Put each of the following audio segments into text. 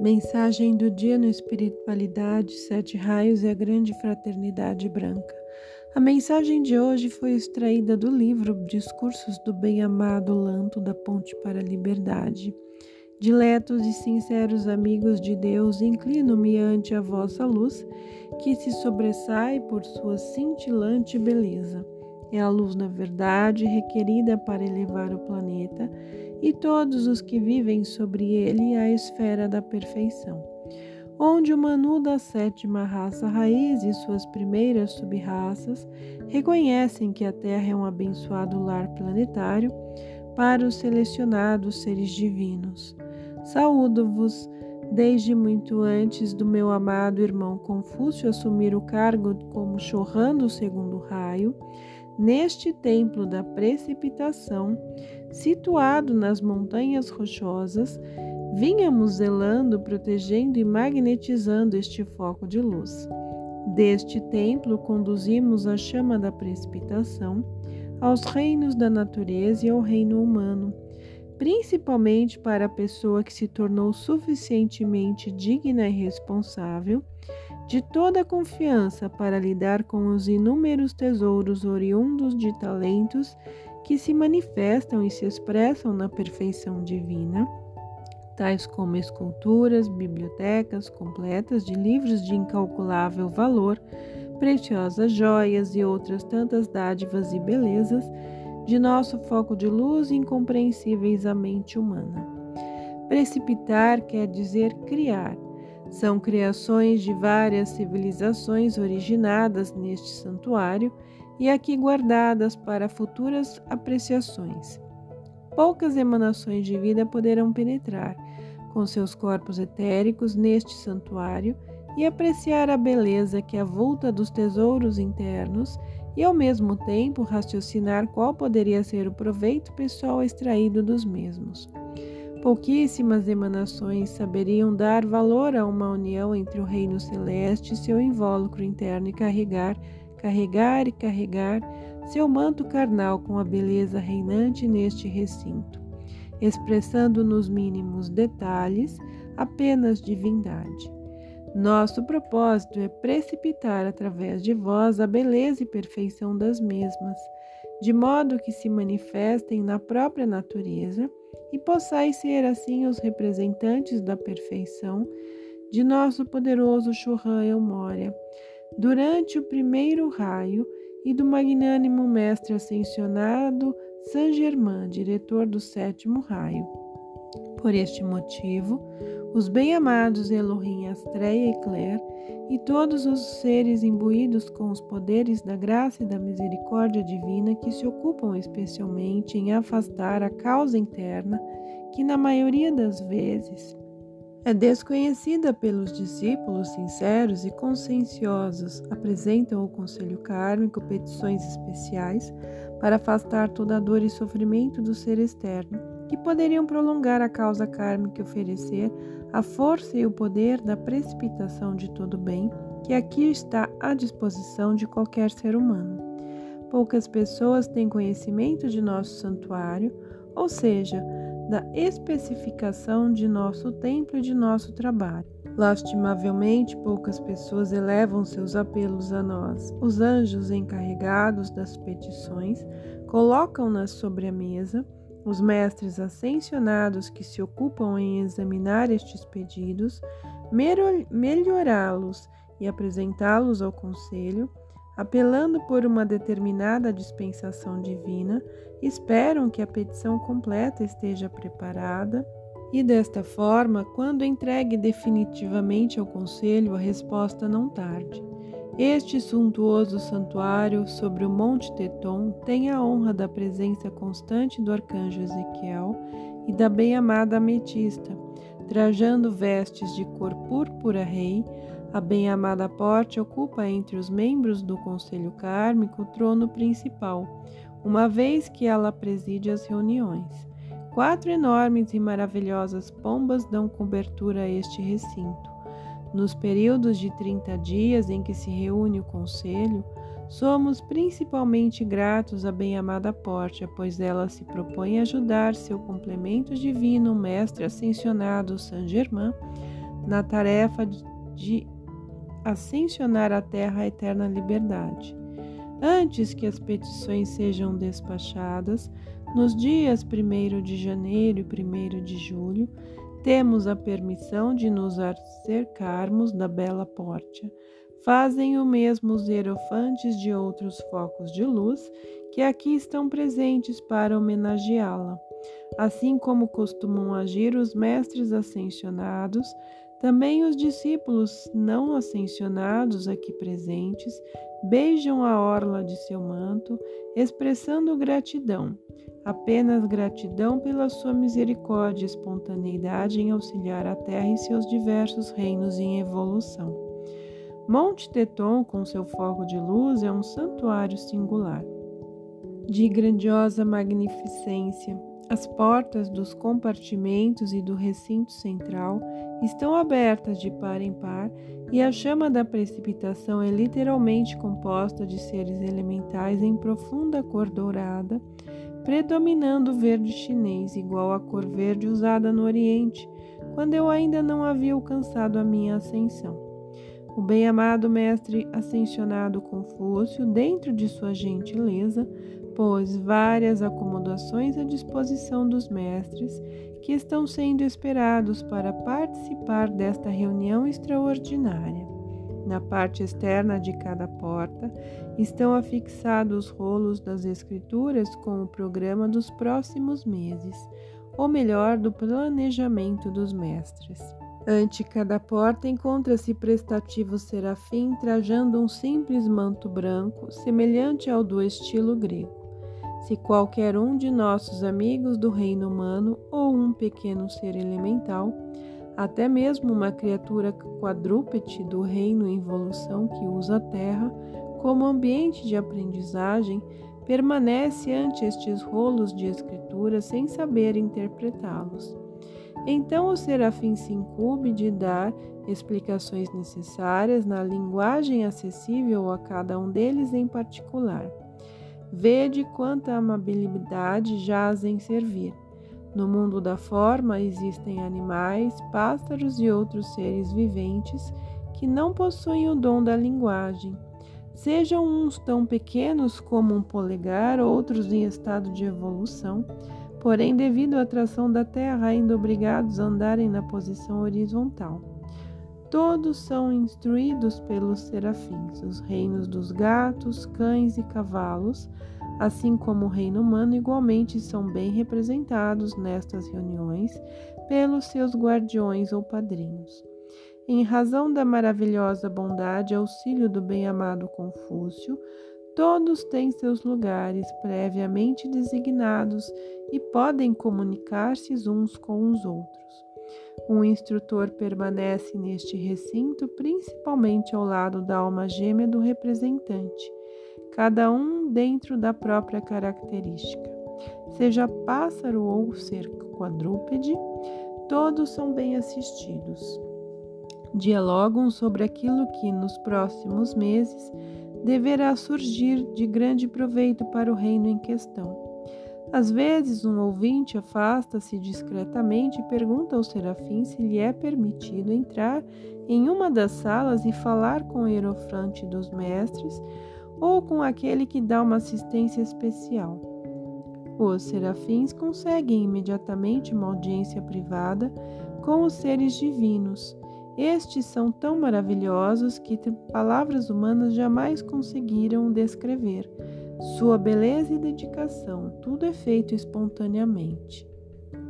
Mensagem do dia no Espiritualidade, Sete Raios e a Grande Fraternidade Branca. A mensagem de hoje foi extraída do livro Discursos do Bem-Amado Lanto da Ponte para a Liberdade. Diletos e sinceros amigos de Deus, inclino-me ante a vossa luz, que se sobressai por sua cintilante beleza. É a luz da verdade requerida para elevar o planeta e todos os que vivem sobre ele à esfera da perfeição, onde o Manu da sétima raça raiz e suas primeiras subraças reconhecem que a Terra é um abençoado lar planetário para os selecionados seres divinos. Saúdo-vos desde muito antes do meu amado irmão Confúcio assumir o cargo como chorrando o segundo raio, neste templo da precipitação, situado nas montanhas rochosas, vínhamos zelando, protegendo e magnetizando este foco de luz. Deste templo conduzimos a chama da precipitação aos reinos da natureza e ao reino humano, principalmente para a pessoa que se tornou suficientemente digna e responsável de toda a confiança para lidar com os inúmeros tesouros oriundos de talentos que se manifestam e se expressam na perfeição divina, tais como esculturas, bibliotecas completas de livros de incalculável valor, preciosas joias e outras tantas dádivas e belezas de nosso foco de luz incompreensíveis à mente humana. Precipitar quer dizer criar. São criações de várias civilizações originadas neste santuário e aqui guardadas para futuras apreciações. Poucas emanações de vida poderão penetrar com seus corpos etéricos neste santuário e apreciar a beleza que avulta dos tesouros internos e ao mesmo tempo raciocinar qual poderia ser o proveito pessoal extraído dos mesmos. Pouquíssimas emanações saberiam dar valor a uma união entre o reino celeste e seu invólucro interno e carregar carregar e carregar seu manto carnal com a beleza reinante neste recinto, expressando nos mínimos detalhes apenas divindade. Nosso propósito é precipitar através de vós a beleza e perfeição das mesmas, de modo que se manifestem na própria natureza e possais ser assim os representantes da perfeição de nosso poderoso Churran El Moria, durante o primeiro raio e do magnânimo mestre ascensionado Saint Germain, diretor do sétimo raio. Por este motivo, os bem-amados Elohim, Astreia e Claire e todos os seres imbuídos com os poderes da graça e da misericórdia divina que se ocupam especialmente em afastar a causa interna que, na maioria das vezes, é desconhecida pelos discípulos sinceros e conscienciosos. Apresentam ao Conselho Kármico petições especiais para afastar toda a dor e sofrimento do ser externo, que poderiam prolongar a causa kármica e oferecer a força e o poder da precipitação de todo bem, que aqui está à disposição de qualquer ser humano. Poucas pessoas têm conhecimento de nosso santuário, ou seja, da especificação de nosso templo e de nosso trabalho. Lastimavelmente, poucas pessoas elevam seus apelos a nós. Os anjos encarregados das petições colocam-nas sobre a mesa. Os mestres ascensionados que se ocupam em examinar estes pedidos, melhorá-los e apresentá-los ao conselho, apelando por uma determinada dispensação divina, esperam que a petição completa esteja preparada e, desta forma, quando entregue definitivamente ao Conselho, a resposta não tarde. Este suntuoso santuário sobre o Monte Teton tem a honra da presença constante do arcanjo Ezequiel e da bem-amada Ametista, trajando vestes de cor púrpura rei, a bem-amada Porte ocupa entre os membros do Conselho Kármico o trono principal, uma vez que ela preside as reuniões. Quatro enormes e maravilhosas pombas dão cobertura a este recinto. Nos períodos de 30 dias em que se reúne o Conselho, somos principalmente gratos à bem-amada Porte, pois ela se propõe ajudar seu complemento divino, mestre ascensionado Saint Germain, na tarefa de ascensionar a terra à eterna liberdade. Antes que as petições sejam despachadas, nos dias 1 de janeiro e 1 de julho, temos a permissão de nos acercarmos da bela porta. Fazem o mesmo os hierofantes de outros focos de luz que aqui estão presentes para homenageá-la. Assim como costumam agir os mestres ascensionados, também os discípulos não ascensionados aqui presentes beijam a orla de seu manto, expressando gratidão, apenas gratidão pela sua misericórdia e espontaneidade em auxiliar a terra em seus diversos reinos em evolução. Monte Teton, com seu foco de luz, é um santuário singular, de grandiosa magnificência as portas dos compartimentos e do recinto central estão abertas de par em par e a chama da precipitação é literalmente composta de seres elementais em profunda cor dourada, predominando o verde chinês, igual à cor verde usada no Oriente, quando eu ainda não havia alcançado a minha ascensão. O bem-amado mestre ascensionado Confúcio, dentro de sua gentileza, pôs várias acomodações à disposição dos mestres que estão sendo esperados para participar desta reunião extraordinária. Na parte externa de cada porta estão afixados rolos das Escrituras com o programa dos próximos meses, ou melhor, do planejamento dos mestres. Ante cada porta encontra-se prestativo serafim trajando um simples manto branco, semelhante ao do estilo grego. Se qualquer um de nossos amigos do reino humano ou um pequeno ser elemental, até mesmo uma criatura quadrúpede do reino em evolução que usa a Terra como ambiente de aprendizagem, permanece ante estes rolos de escritura sem saber interpretá-los. Então o serafim se incube de dar explicações necessárias na linguagem acessível a cada um deles em particular. Vede quanta amabilidade jaz em servir. No mundo da forma existem animais, pássaros e outros seres viventes que não possuem o dom da linguagem. Sejam uns tão pequenos como um polegar, outros em estado de evolução, porém, devido à atração da Terra, ainda obrigados a andarem na posição horizontal. Todos são instruídos pelos serafins, os reinos dos gatos, cães e cavalos, assim como o reino humano, igualmente são bem representados nestas reuniões pelos seus guardiões ou padrinhos. Em razão da maravilhosa bondade e auxílio do bem-amado Confúcio, todos têm seus lugares previamente designados e podem comunicar-se uns com os outros. Um instrutor permanece neste recinto principalmente ao lado da alma gêmea do representante, cada um dentro da própria característica. Seja pássaro ou ser quadrúpede, todos são bem assistidos. Dialogam sobre aquilo que nos próximos meses deverá surgir de grande proveito para o reino em questão. Às vezes, um ouvinte afasta-se discretamente e pergunta ao serafim se lhe é permitido entrar em uma das salas e falar com o hierofante dos mestres ou com aquele que dá uma assistência especial. Os serafins conseguem imediatamente uma audiência privada com os seres divinos. Estes são tão maravilhosos que palavras humanas jamais conseguiram descrever sua beleza e dedicação, tudo é feito espontaneamente.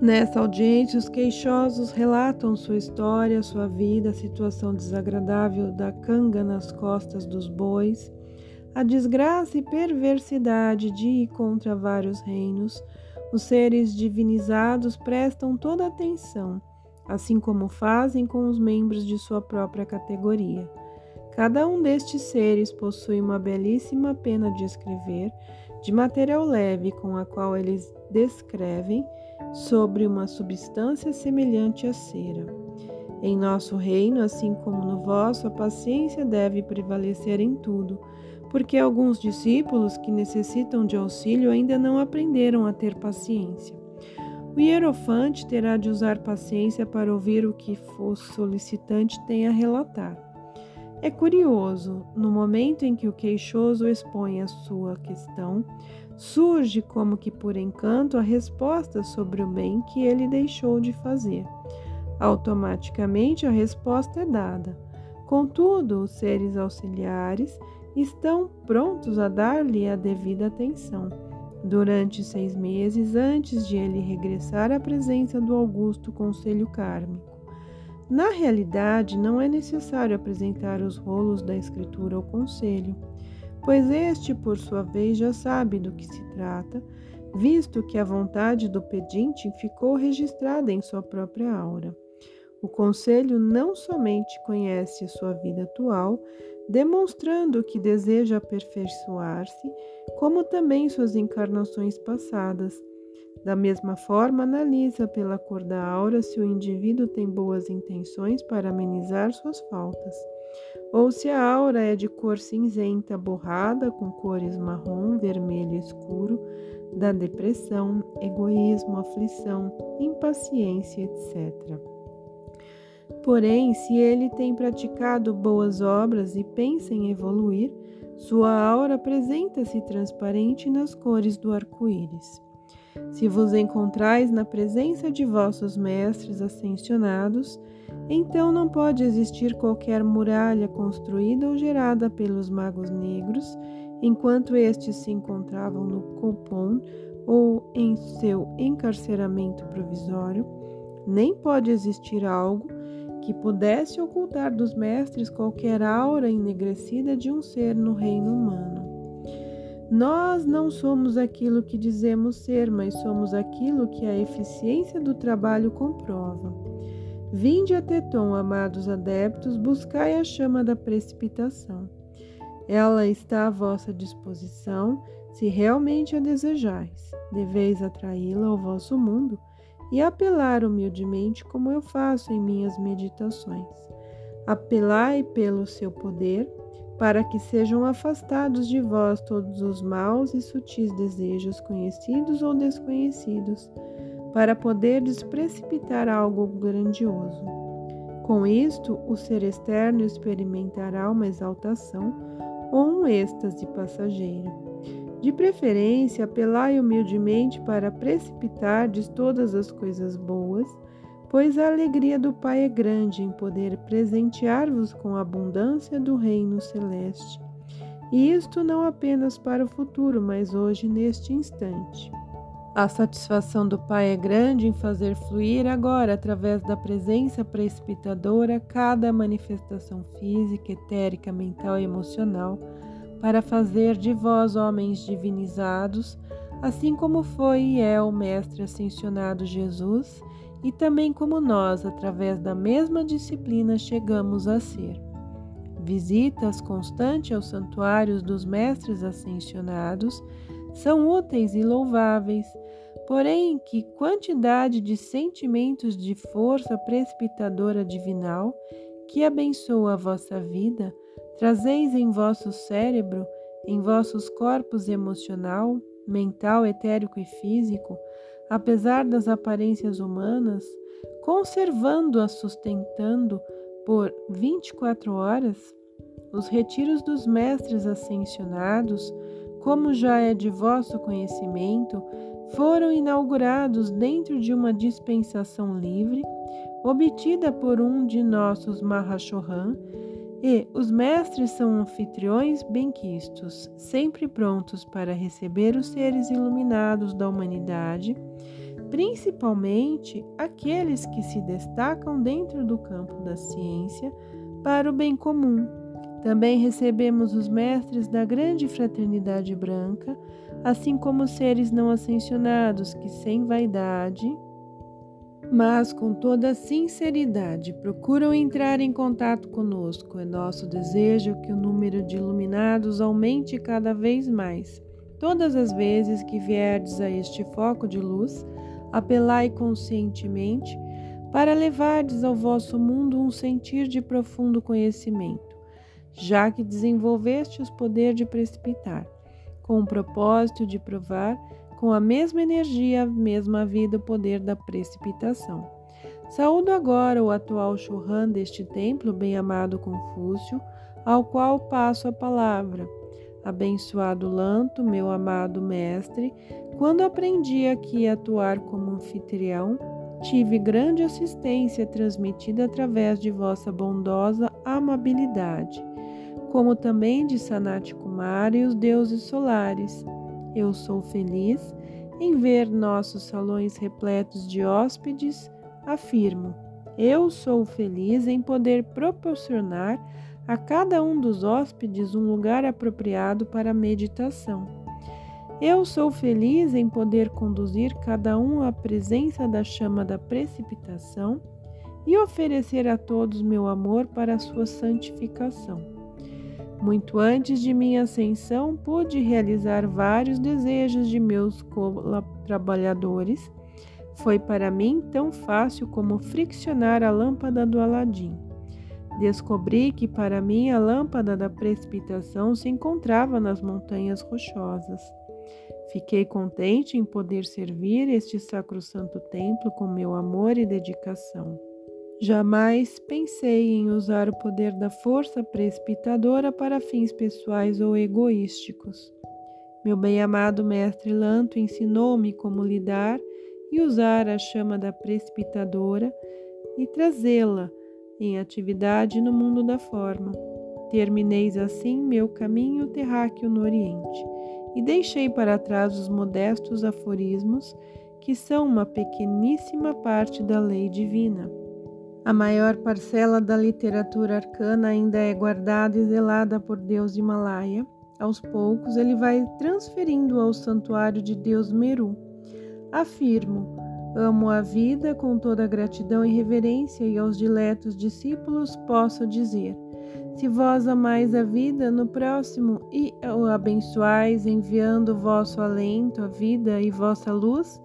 Nessa audiência, os queixosos relatam sua história, sua vida, a situação desagradável da canga nas costas dos bois, a desgraça e perversidade de ir contra vários reinos. Os seres divinizados prestam toda atenção, assim como fazem com os membros de sua própria categoria. Cada um destes seres possui uma belíssima pena de escrever, de material leve, com a qual eles descrevem sobre uma substância semelhante à cera. Em nosso reino, assim como no vosso, a paciência deve prevalecer em tudo, porque alguns discípulos que necessitam de auxílio ainda não aprenderam a ter paciência. O hierofante terá de usar paciência para ouvir o que o solicitante tem a relatar. É curioso, no momento em que o queixoso expõe a sua questão, surge como que por encanto a resposta sobre o bem que ele deixou de fazer. Automaticamente a resposta é dada. Contudo, os seres auxiliares estão prontos a dar-lhe a devida atenção. Durante seis meses antes de ele regressar à presença do Augusto Conselho Kármico. Na realidade, não é necessário apresentar os rolos da escritura ao conselho, pois este, por sua vez, já sabe do que se trata, visto que a vontade do pedinte ficou registrada em sua própria aura. O conselho não somente conhece sua vida atual, demonstrando que deseja aperfeiçoar-se, como também suas encarnações passadas, da mesma forma, analisa pela cor da aura se o indivíduo tem boas intenções para amenizar suas faltas, ou se a aura é de cor cinzenta borrada com cores marrom, vermelho escuro, da depressão, egoísmo, aflição, impaciência, etc. Porém, se ele tem praticado boas obras e pensa em evoluir, sua aura apresenta-se transparente nas cores do arco-íris. Se vos encontrais na presença de vossos mestres ascensionados, então não pode existir qualquer muralha construída ou gerada pelos magos negros, enquanto estes se encontravam no Copon ou em seu encarceramento provisório, nem pode existir algo que pudesse ocultar dos mestres qualquer aura enegrecida de um ser no reino humano. Nós não somos aquilo que dizemos ser, mas somos aquilo que a eficiência do trabalho comprova. Vinde a Teton, amados adeptos, buscai a chama da precipitação. Ela está à vossa disposição, se realmente a desejais. Deveis atraí-la ao vosso mundo e apelar humildemente, como eu faço em minhas meditações. Apelai pelo seu poder para que sejam afastados de vós todos os maus e sutis desejos conhecidos ou desconhecidos, para poderdes precipitar algo grandioso. Com isto, o ser externo experimentará uma exaltação ou um êxtase passageiro. De preferência, apelai humildemente para precipitardes todas as coisas boas pois a alegria do Pai é grande em poder presentear-vos com a abundância do reino celeste. E isto não apenas para o futuro, mas hoje, neste instante. A satisfação do Pai é grande em fazer fluir agora, através da presença precipitadora, cada manifestação física, etérica, mental e emocional, para fazer de vós homens divinizados, assim como foi e é o Mestre ascensionado Jesus e também como nós, através da mesma disciplina, chegamos a ser. Visitas constantes aos santuários dos mestres ascensionados são úteis e louváveis, porém, que quantidade de sentimentos de força precipitadora divinal que abençoa a vossa vida trazeis em vosso cérebro, em vossos corpos emocional, mental, etérico e físico, apesar das aparências humanas, conservando-a sustentando por 24 horas, os retiros dos mestres ascensionados, como já é de vosso conhecimento, foram inaugurados dentro de uma dispensação livre, obtida por um de nossos Mahashohan, e os mestres são anfitriões benquistos, sempre prontos para receber os seres iluminados da humanidade, principalmente aqueles que se destacam dentro do campo da ciência para o bem comum. Também recebemos os mestres da grande fraternidade branca, assim como os seres não ascensionados que, sem vaidade, mas com toda sinceridade procuram entrar em contato conosco. É nosso desejo que o número de iluminados aumente cada vez mais. Todas as vezes que vierdes a este foco de luz, apelai conscientemente para levardes ao vosso mundo um sentir de profundo conhecimento, já que desenvolveste o poder de precipitar, com o propósito de provar com a mesma energia, a mesma vida, o poder da precipitação. Saúdo agora o atual Churran deste templo, bem-amado Confúcio, ao qual passo a palavra. Abençoado Lanto, meu amado mestre, quando aprendi aqui a atuar como anfitrião, tive grande assistência transmitida através de vossa bondosa amabilidade, como também de Sanat Kumara e os deuses solares. Eu sou feliz em ver nossos salões repletos de hóspedes, afirmo. Eu sou feliz em poder proporcionar a cada um dos hóspedes um lugar apropriado para meditação. Eu sou feliz em poder conduzir cada um à presença da chama da precipitação e oferecer a todos meu amor para a sua santificação. Muito antes de minha ascensão, pude realizar vários desejos de meus trabalhadores. Foi para mim tão fácil como friccionar a lâmpada do Aladim. Descobri que para mim a lâmpada da precipitação se encontrava nas montanhas rochosas. Fiquei contente em poder servir este sacrosanto templo com meu amor e dedicação. Jamais pensei em usar o poder da força precipitadora para fins pessoais ou egoísticos. Meu bem-amado mestre Lanto ensinou-me como lidar e usar a chama da precipitadora e trazê-la em atividade no mundo da forma. Termineis assim meu caminho terráqueo no Oriente, e deixei para trás os modestos aforismos, que são uma pequeníssima parte da lei divina. A maior parcela da literatura arcana ainda é guardada e zelada por Deus Himalaia. Aos poucos, ele vai transferindo ao santuário de Deus Meru. Afirmo, Amo a vida com toda gratidão e reverência, e aos diletos discípulos posso dizer: Se vós amais a vida, no próximo e o abençoais, enviando vosso alento, a vida e vossa luz,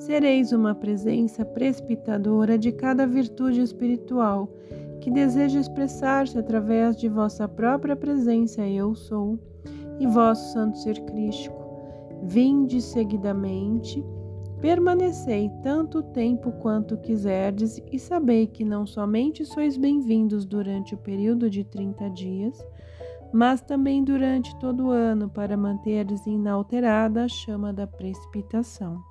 sereis uma presença precipitadora de cada virtude espiritual que deseja expressar-se através de vossa própria presença, eu sou, e vosso santo ser crístico. Vinde seguidamente Permanecei tanto tempo quanto quiserdes, e sabei que não somente sois bem-vindos durante o período de trinta dias, mas também durante todo o ano, para manteres inalterada a chama da precipitação.